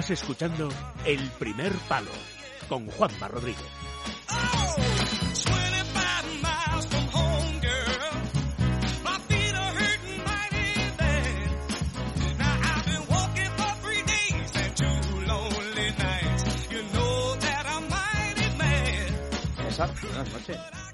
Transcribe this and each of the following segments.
Estás escuchando El Primer Palo con Juanma Rodríguez.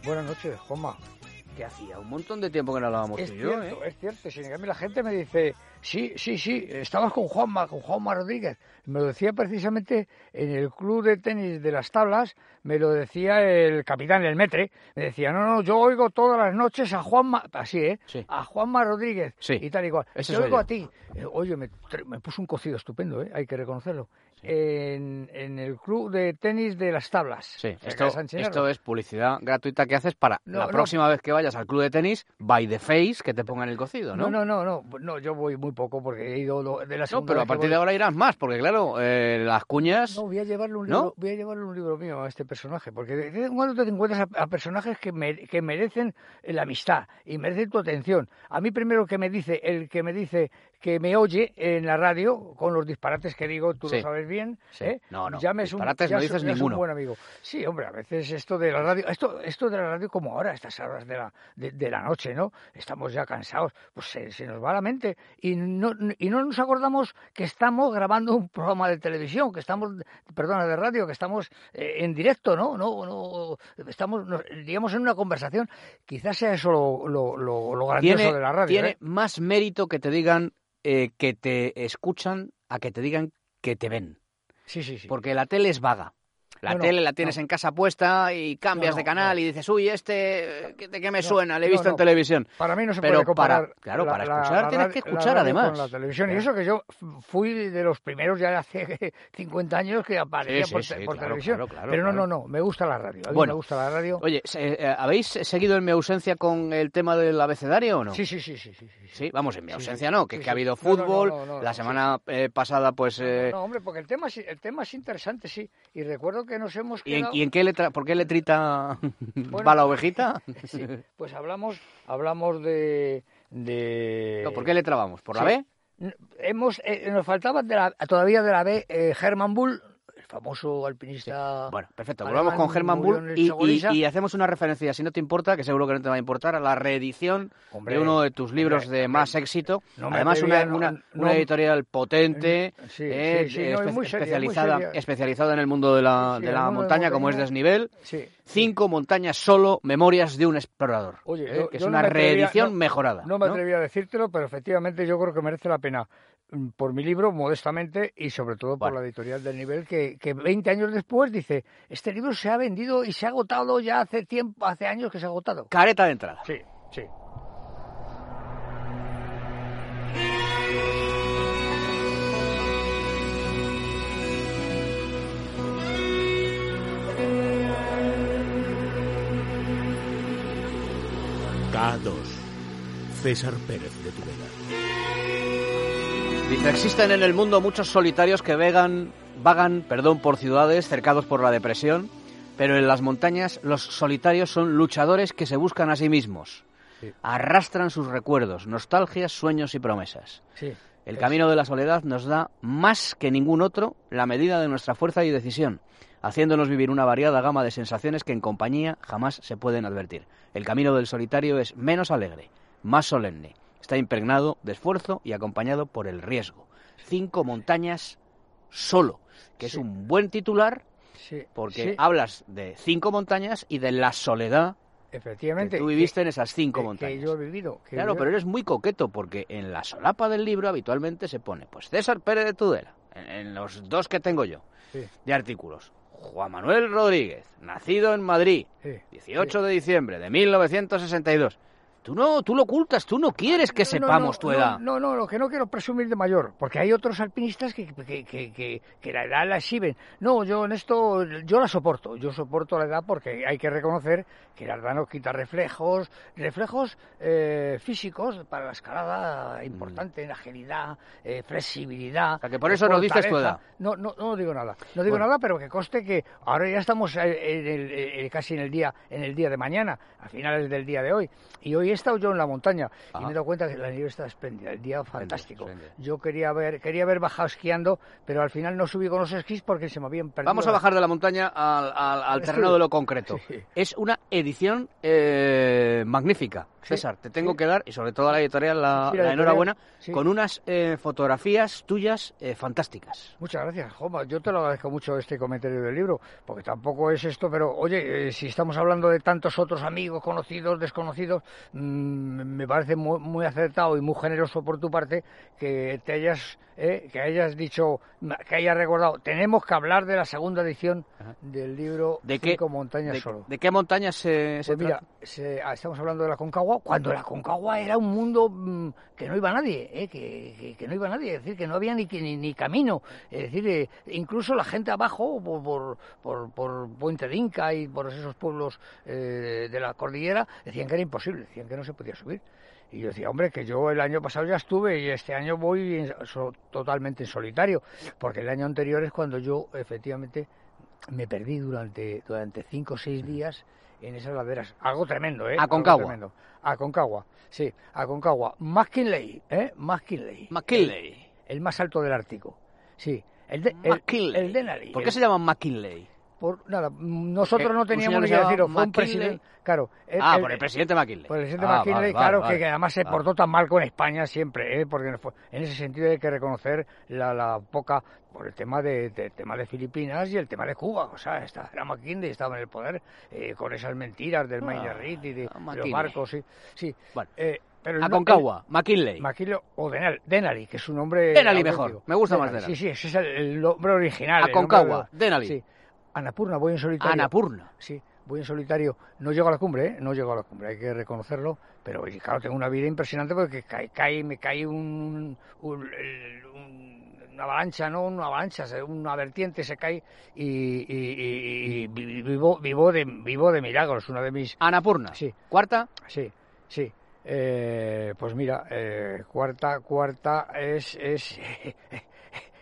buenas noches. Juanma. Que hacía un montón de tiempo que no hablábamos Es tú y yo, cierto, ¿eh? es cierto. Sin embargo, la gente me dice, sí, sí, sí, estabas con Juanma, con Juanma Rodríguez. Me lo decía precisamente en el club de tenis de las tablas, me lo decía el capitán, el metre. Me decía, no, no, yo oigo todas las noches a Juanma, así, ¿eh? Sí. A Juanma Rodríguez Sí. y tal y cual. Ese soy oigo yo. a ti. Eh, oye, me, me puso un cocido estupendo, ¿eh? Hay que reconocerlo. En, en el club de tenis de las tablas. Sí, esto, es publicidad gratuita que haces para No, la no. próxima vez que vayas al club de tenis, by the face, que te pongan el cocido, ¿no? No, no, no, no, no, yo voy muy poco porque he ido de la No, segunda pero a partir voy- de ahora irás más, porque claro, eh, las cuñas... No, voy a llevarle un ¿No? libro, voy a llevarle un libro mío a este personaje, porque vez en cuando te encuentras a, personajes que, que merecen la amistad y merecen tu atención. A mí primero que me dice, el que me dice que me oye en la radio con los disparates que digo, tú Sí. lo sabes bien, Sí. ¿eh? No, no, Ya me es un, disparates ya no es- dices es un ninguno. buen amigo. Sí, hombre, a veces esto de la radio, esto, esto de la radio como ahora, a estas horas de la, de, de la noche, ¿no? Estamos ya cansados, pues se, se nos va la mente y no, y no nos acordamos que estamos grabando un programa de televisión, que estamos, perdona, de radio, que estamos eh, en directo, ¿no? No, no, estamos, nos- digamos, en una conversación. Quizás sea eso lo, lo, lo, lo grandioso tiene de la radio. tiene ¿eh? más mérito que te digan eh, que te escuchan a que te digan que te ven. Sí, sí, sí. Porque la tele es vaga. La tele la tienes no. en casa puesta y cambias No, de canal y dices, uy, este, ¿de qué me suena? Le he visto en televisión. Para mí no se Pero puede comparar. para- claro, la- para escuchar la tienes que escuchar, además. Con la televisión. Y eso que yo fui de los primeros ya hace 50 años que aparecía Sí, sí, por, sí, te- por claro, televisión. claro, claro, Pero no, no, no. Me gusta la radio. A mí Bueno. me gusta la radio. Oye, se- eh, ¿habéis seguido en mi ausencia con el tema del abecedario o no? Sí, sí, sí, sí, sí, vamos, en mi ausencia no, que, ha habido fútbol, la semana eh, pasada pues... eh, No, hombre, porque el tema, el tema es interesante, sí. Y recuerdo que nos hemos ¿y, en, quedado... y en qué letra, por qué letrita Bueno, va la ovejita? Sí, pues hablamos, hablamos de... de... No, ¿Por qué letra vamos? ¿Por la Sí. B? Hemos, eh, nos faltaba de la- todavía de la B eh, Hermann Bull, famoso alpinista. Bueno, perfecto. Volvamos con Hermann murió Bull y, y- Chamonix. y hacemos una referencia, si no te importa, que seguro que no te va a importar, a la reedición Hombre, de uno de tus libros hombre, de más éxito. No Además, una, una- no. una editorial potente, Sí, eh, sí, no, seria, especializada, especializada en el mundo de la, de la de montaña, como es desnivel. Cinco montañas solo, memorias de un explorador. Oye, eh, yo- que es una me reedición mejorada. No me atrevía a decírtelo, pero efectivamente yo creo que merece la pena por mi libro, modestamente, y sobre todo por Bueno. la editorial del nivel, que, que 20 años después dice, este libro se ha vendido y se ha agotado ya hace tiempo, hace años que se ha agotado. Careta de entrada. Sí, sí. K2. César Pérez de Tubela. Dice, existen en el mundo muchos solitarios que vegan, vagan perdón, por ciudades cercados por la depresión, pero en las montañas los solitarios son luchadores que se buscan a sí mismos. Sí. Arrastran sus recuerdos, nostalgias, sueños y promesas. sí. El Es- camino de la soledad nos da más que ningún otro la medida de nuestra fuerza y decisión, haciéndonos vivir una variada gama de sensaciones que en compañía jamás se pueden advertir. El camino del solitario es menos alegre, más solemne, está impregnado de esfuerzo y acompañado por el riesgo. Cinco montañas solo, que es un buen titular Sí, porque sí, hablas de cinco montañas y de la soledad efectivamente. que tú viviste en esas cinco que- montañas. Que yo he vivido. que Claro, yo- pero eres muy coqueto porque en la solapa del libro habitualmente se pone, pues César Pérez de Tudela, en, en los dos que tengo yo, de artículos. Juan Manuel Rodríguez, nacido en Madrid, sí, 18 de diciembre de 1962. Tú no, tú lo ocultas, tú no quieres que No, no, sepamos no, tu no, edad. No, no, lo que no quiero presumir de mayor, porque hay otros alpinistas que, que, que, que, la edad la exhiben. No, yo en esto, yo la soporto, yo soporto la edad porque hay que reconocer que la edad nos quita reflejos, reflejos eh, físicos para la escalada importante, en agilidad, eh, flexibilidad. Mm. O sea, que por eso no dices tu edad. No, no, no digo nada, no digo Bueno. nada, pero que conste que ahora ya estamos eh, en el- eh, casi en el día, en el día de mañana, a finales del día de hoy, y hoy estado yo en la montaña y me he dado cuenta que la nieve está espléndida, el día fantástico. Yo quería ver, quería haber bajado esquiando, pero al final no subí con los esquís porque se me habían perdido. Vamos a bajar de la montaña al, terreno de lo concreto. Es una edición eh, magnífica. César, te tengo que dar, y sobre todo a la editorial, la, enhorabuena, con unas eh, fotografías tuyas eh, fantásticas. Muchas gracias, Joma. Yo te lo agradezco mucho este comentario del libro, porque tampoco es esto, pero oye, si estamos hablando de tantos otros amigos, conocidos, desconocidos, mm, me parece muy, acertado y muy generoso por tu parte que te hayas, que hayas dicho, que hayas recordado. Tenemos que hablar de la segunda edición del libro ¿De Cinco Montañas Solo. ¿De qué montañas se, pues mira, ah, estamos hablando de la Concagua cuando la Concagua era un mundo mm, que no iba nadie, ¿eh? que, no iba nadie, es decir, que no había ni, ni, camino, es decir, eh, incluso la gente abajo, por, por, por, Puente de Inca y por esos pueblos eh, de la cordillera, decían que era imposible, decían que no se podía subir. Y yo decía, hombre, que yo el año pasado ya estuve y este año voy totalmente en solitario, porque el año anterior es cuando yo efectivamente me perdí durante, durante cinco o seis días en esas laderas. Algo tremendo, ¿eh? Aconcagua. A Concagua, sí, a Concagua. McKinley, ¿eh? McKinley. McKinley. El, más alto del Ártico. Sí. El, de, el, Denali. ¿Por qué se llama McKinley? Por, nada, nosotros no teníamos ni que decirlo, fue un presidente, claro. ah, por el presidente McKinley. Por el presidente ah, McKinley, claro, que, además se portó tan mal con España siempre, ¿eh? porque en ese sentido hay que reconocer la, la poca, por el tema de, tema de Filipinas y el tema de Cuba, o sea, está, era McKinley, estaba en el poder eh, con esas mentiras del ah, y de, los barcos, sí. sí. Eh, pero Aconcagua, McKinley. McKinley o Denali, que es un nombre... Denali mejor, me gusta más Denali. Sí, sí, ese es el, nombre original. Aconcagua, Denali. Sí. Anapurna, voy en solitario. Anapurna. Sí, voy en solitario. No llego a la cumbre, ¿eh? No llego a la cumbre, hay que reconocerlo. Pero claro, tengo una vida impresionante porque cae, me cae un, una avalancha, no una avalancha, una vertiente se cae y, vivo, vivo, de, vivo de milagros, una de mis... Anapurna. Sí. ¿Cuarta? Sí, sí. Eh, pues mira, eh, cuarta, cuarta es, es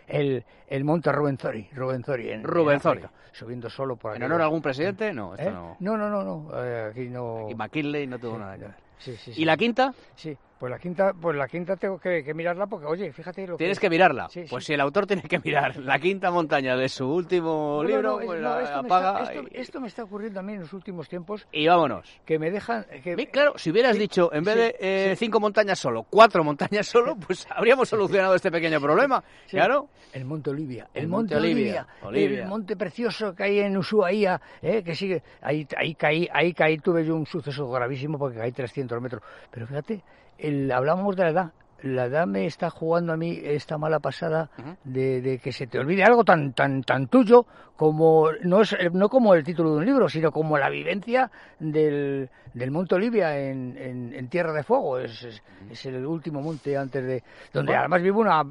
el, el monte Rubenzori, Rubenzori en, Rubenzori. subiendo solo por aquí. ¿En honor a algún presidente? No, esto ¿Eh? no. No, no, no, no. Eh, aquí no. Aquí McKinley no tuvo nada que ver. Sí, sí, ¿Y la quinta? Sí, pues la quinta, pues la quinta tengo que, mirarla porque, oye, fíjate lo Tienes que, mirarla. pues si el autor tiene que mirar la quinta montaña de su último libro, pues la esto apaga. Me está, esto, me está ocurriendo a mí en los últimos tiempos. Y vámonos. Que me dejan. claro, si hubieras dicho, en vez de eh, cinco montañas solo, cuatro montañas solo, pues habríamos solucionado este pequeño problema. Claro. El Monte Olivia. El, Monte, Olivia, El monte precioso que hay en Ushuaia, eh, que sigue. Ahí, ahí caí, ahí caí, tuve yo un suceso gravísimo porque caí 300 metros. Pero fíjate, el, hablamos de la edad. La edad me está jugando a mí esta mala pasada de, de, que se te olvide algo tan tan tan tuyo como no es no como el título de un libro, sino como la vivencia del, del Monte Olivia en, en, Tierra de Fuego. Es, es, el último monte antes de donde además vivo una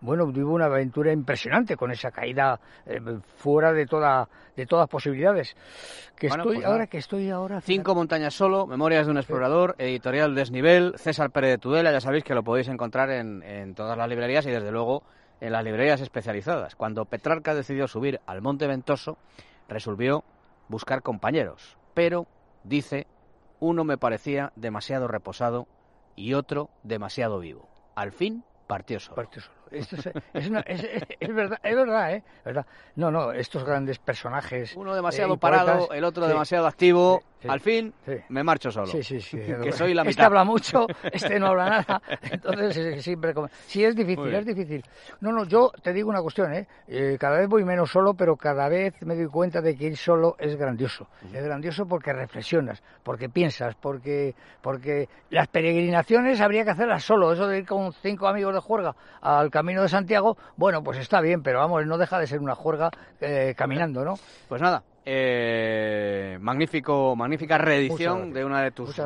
bueno vivo una aventura impresionante con esa caída eh, fuera de toda de todas posibilidades. Que estoy pues ahora que estoy ahora cinco montañas solo, Memorias de un explorador, editorial Desnivel, César Pérez de Tudela. Ya sabéis que lo podéis encontrar en, en todas las librerías y desde luego en las librerías especializadas. Cuando Petrarca decidió subir al Monte Ventoso, resolvió buscar compañeros, pero, dice, uno me parecía demasiado reposado y otro demasiado vivo. Al fin partió solo. Partió solo. Esto es, es, verdad, es verdad, ¿eh? ¿verdad? No, no, estos grandes personajes. Uno demasiado eh, parado, el otro demasiado activo. Al fin, me marcho solo. Sí, sí, sí. que soy la mitad. Este habla mucho, este no habla nada. Entonces, siempre. Sí, es difícil, es difícil. No, no, yo te digo una cuestión, ¿eh? ¿eh? Cada vez voy menos solo, pero cada vez me doy cuenta de que ir solo es grandioso. Es grandioso porque reflexionas, porque piensas, porque, porque las peregrinaciones habría que hacerlas solo. Eso de ir con cinco amigos de juerga al Camino de Santiago, bueno, pues está bien, pero vamos, no deja de ser una juerga eh, caminando, ¿no? Pues nada, eh, magnífico, magnífica reedición de una de tus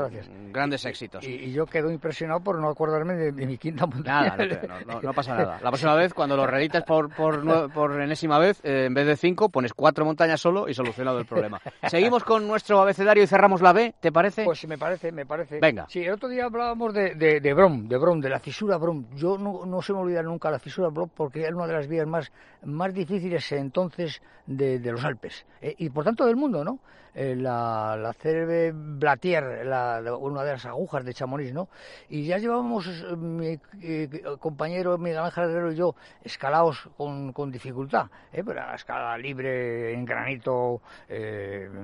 grandes éxitos. Y, yo quedo impresionado por no acordarme de, mi quinta montaña. Nada, no, pasa nada. La próxima vez, cuando lo reedites por, por, por enésima vez, eh, en vez de cinco, pones cuatro montañas solo y solucionado el problema. Seguimos con nuestro abecedario y cerramos la B, ¿te parece? Pues me parece, me parece. Venga. Sí, el otro día hablábamos de, de, de Brom, de Brom, de la fisura Brom. Yo no, no se me olvida nunca la fisura Brom porque era una de las vías más, más difíciles entonces de, de los Alpes. Eh, y por tanto del mundo, ¿no? Eh, la, Cerve Blatier, la, una de las agujas de Chamonix, ¿no? Y ya llevábamos, eh, mi eh, compañero Miguel Ángel Herrero y yo, escalados con, con dificultad, ¿eh? pero la escala libre en granito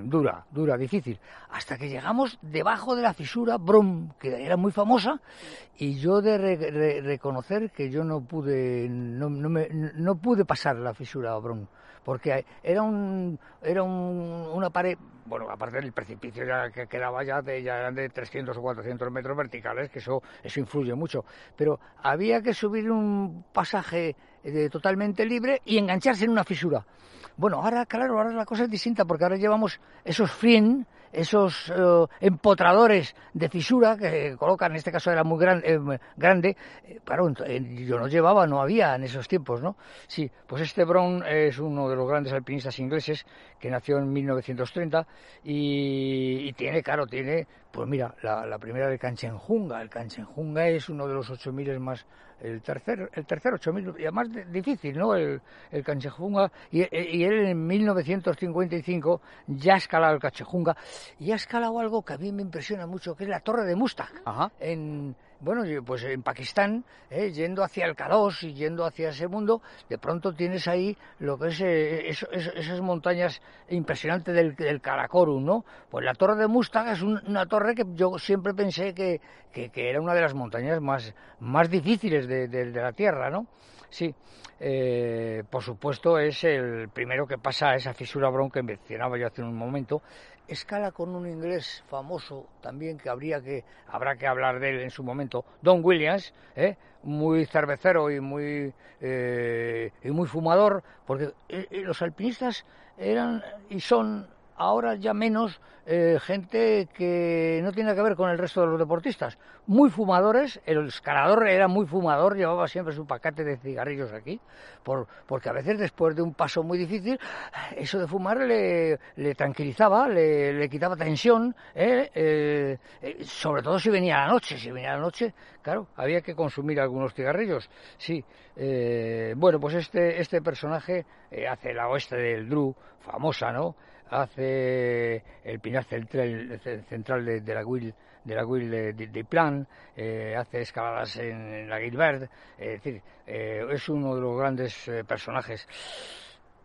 dura, dura, difícil, hasta que llegamos debajo de la fisura Brum, que era muy famosa, y yo de reconocer que yo no pude, no, no, me, no pude pasar la fisura Brum porque era un era un, una pared bueno aparte del precipicio ya que quedaba ya de ya de 300 o 400 metros verticales que eso eso influye mucho. Pero había que subir un pasaje eh, totalmente libre y engancharse en una fisura. Bueno ahora claro ahora la cosa es distinta porque ahora llevamos esos fin esos eh, empotradores de fisura que colocan, en este caso era muy gran, eh, grande, eh, claro, yo no llevaba, no había en esos tiempos, ¿no? Sí, pues este Brown es uno de los grandes alpinistas ingleses que nació en 1930 y, y tiene, claro, tiene, pues mira, la, la primera del Kanchenjunga. El Kanchenjunga es uno de los 8.000 más el tercer, el tercer 8000, y además difícil, ¿no? El, el Canchejunga, y, y, él en 1955 ya ha escalado el Canchejunga, y ha escalado algo que a mí me impresiona mucho, que es la Torre de Mustang, en bueno, pues en Pakistán, eh, yendo hacia el k y yendo hacia ese mundo, de pronto tienes ahí lo que es, eh, esas montañas impresionantes del, Karakorum, ¿no? Pues la Torre de Mustang es una torre que yo siempre pensé que, que, era una de las montañas más, más difíciles de, de, la Tierra, ¿no? Sí, eh, por supuesto es el primero que pasa esa fisura bron que mencionaba yo hace un momento, escala con un inglés famoso también que habría que habrá que hablar de él en su momento, Don Williams, ¿eh? muy cervecero y muy eh, y muy fumador, porque eh, los alpinistas eran y son ahora ya menos eh, gente que no tiene que ver con el resto de los deportistas. Muy fumadores, el escalador era muy fumador, llevaba siempre su paquete de cigarrillos aquí, por, porque a veces después de un paso muy difícil, eso de fumar le, tranquilizaba, le, quitaba tensión, ¿eh? Eh, sobre todo si venía la noche, si venía la noche, claro, había que consumir algunos cigarrillos, sí. bueno, pues este, este personaje hace la oeste del Dru, famosa, ¿no? Hace el pinar central, central de, la Will de la Will de, Plan, eh, hace escaladas en, la Gilbert, eh, es uno de los grandes eh, personajes.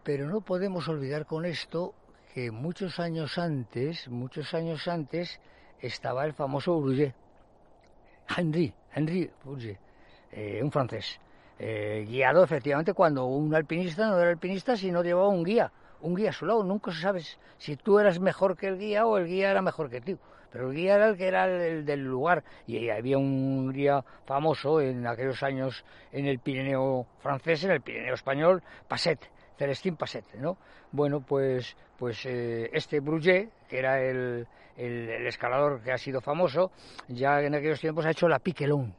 Pero no podemos olvidar con esto que muchos años antes, muchos años antes, estaba el famoso Bruget, Henry, Henry Bruget, un francés, guiado efectivamente cuando un alpinista no era alpinista si no llevaba un guía un guía a su lado. Nunca se sabe si tú eras mejor que el guía o el guía era mejor que tú. Pero el guía era el que era el, del lugar. Y había un guía famoso en aquellos años en el Pirineo francés, en el Pirineo español, Passet, Celestín Passet, ¿no? Bueno, pues, pues eh, este Bruget, que era el, el, escalador que ha sido famoso, ya en aquellos tiempos ha hecho la Piquelón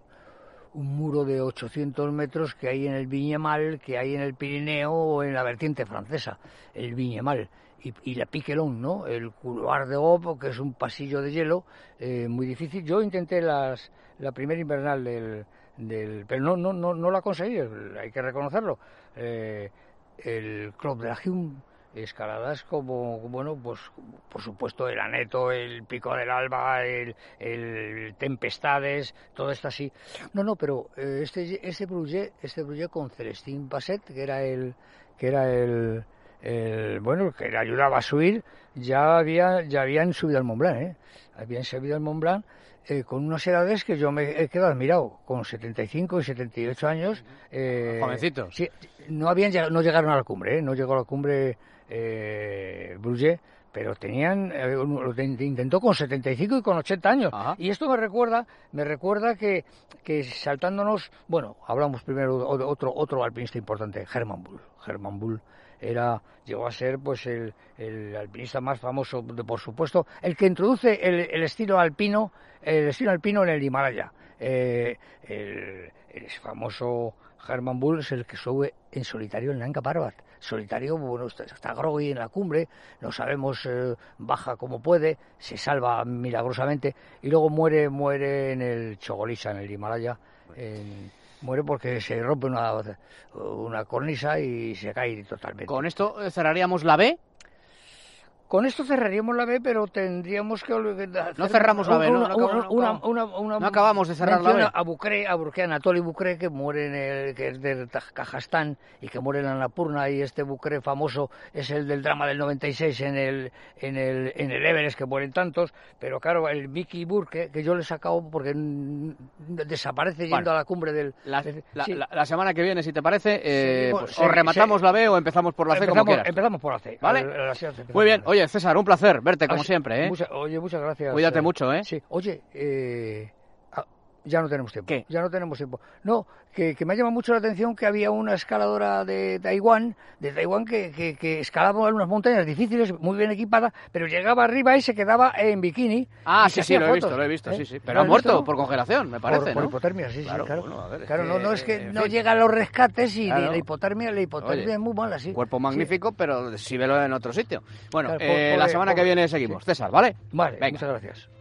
un muro de 800 metros que hay en el Viñemal, que hay en el Pirineo o en la vertiente francesa, el Viñemal. Y, la Piquelón, ¿no? El couloir de Op, que es un pasillo de hielo eh, muy difícil. Yo intenté las, la primera invernal del, del pero no, no, no, no la conseguí, hay que reconocerlo. Eh, el Club de la Hume escaladas como, bueno, pues por supuesto el Aneto, el Pico del Alba, el, el Tempestades, todo esto así. No, no, pero eh, este, este Bruget, este Bruget con Celestín Passet, que era el, que era el, el, bueno, que le ayudaba a subir, ya había, ya habían subido al Mont Blanc, ¿eh? Habían subido al Mont Blanc eh, con unas edades que yo me he quedado admirado, con 75 y 78 años. Eh, Jovencitos. Sí, no, habían, no llegaron a la cumbre, ¿eh? no llegó a la cumbre eh, Bruget, pero tenían, eh, lo intentó con 75 y con 80 años. Y esto me recuerda, me recuerda que, que saltándonos, bueno, hablamos primero de otro, otro alpinista importante, Hermann Bull. Hermann Bull era, llegó a ser pues el, el alpinista más famoso, de, por supuesto, el que introduce el, el, estilo alpino, el estilo alpino en el Himalaya. Eh, el, el famoso Hermann Bull es el que sube en solitario en Nanga Parbat. Solitario, bueno, está, está en la cumbre, no sabemos, eh, baja como puede, se salva milagrosamente y luego muere, muere en el Chogolisa, en el Himalaya. muere porque se rompe una, una cornisa y se cae totalmente. ¿Con esto cerraríamos la B? Con esto cerraríamos la B, pero tendríamos que... No cerramos la B, ¿no? una- acabamos- una- no una- una- no acabamos de cerrar la B. A Bucré, a Burké, Anatoly Bucré, que muere en el... que es de Kazajstán y que muere en Annapurna, y este Bucré famoso es el del drama del 96 en el, en el, en el Everest, que mueren tantos, pero claro, el Vicky Burke, que yo le he sacado porque desaparece yendo Bueno, a la cumbre del... La, del- la- sí. la- la semana que viene, si te parece, eh, Sí, pues, sí, o rematamos la B o empezamos por la C, como empezamos, quieras. empezamos por la C. ¿Vale? Muy bien. C. Oye, César, un placer verte, como Ah, sí, siempre, ¿eh? mucha- oye, muchas gracias. Cuídate eh, mucho, ¿eh? Sí, oye, eh, ya no tenemos tiempo. ¿Qué? Ya no tenemos tiempo. No, que, que me ha llamado mucho la atención que había una escaladora de Taiwán, de Taiwán que, que, que escalaba unas montañas difíciles, muy bien equipada, pero llegaba arriba y se quedaba en bikini. Ah, sí, sí, lo he visto, lo he visto, ¿eh? sí, sí. ¿Lo Pero ha muerto visto? por congelación, me parece, por, hipotermia, sí, Claro, sí, claro. bueno, a ver, es claro, no, no es que en no fin. llegan los rescates y Claro. la hipotermia, la hipotermia Oye, es muy mala, sí. Cuerpo Sí. magnífico, pero sí velo en otro sitio. Bueno, Claro, eh, pobre- la semana que viene seguimos. César, ¿vale? Vale, Venga. muchas gracias.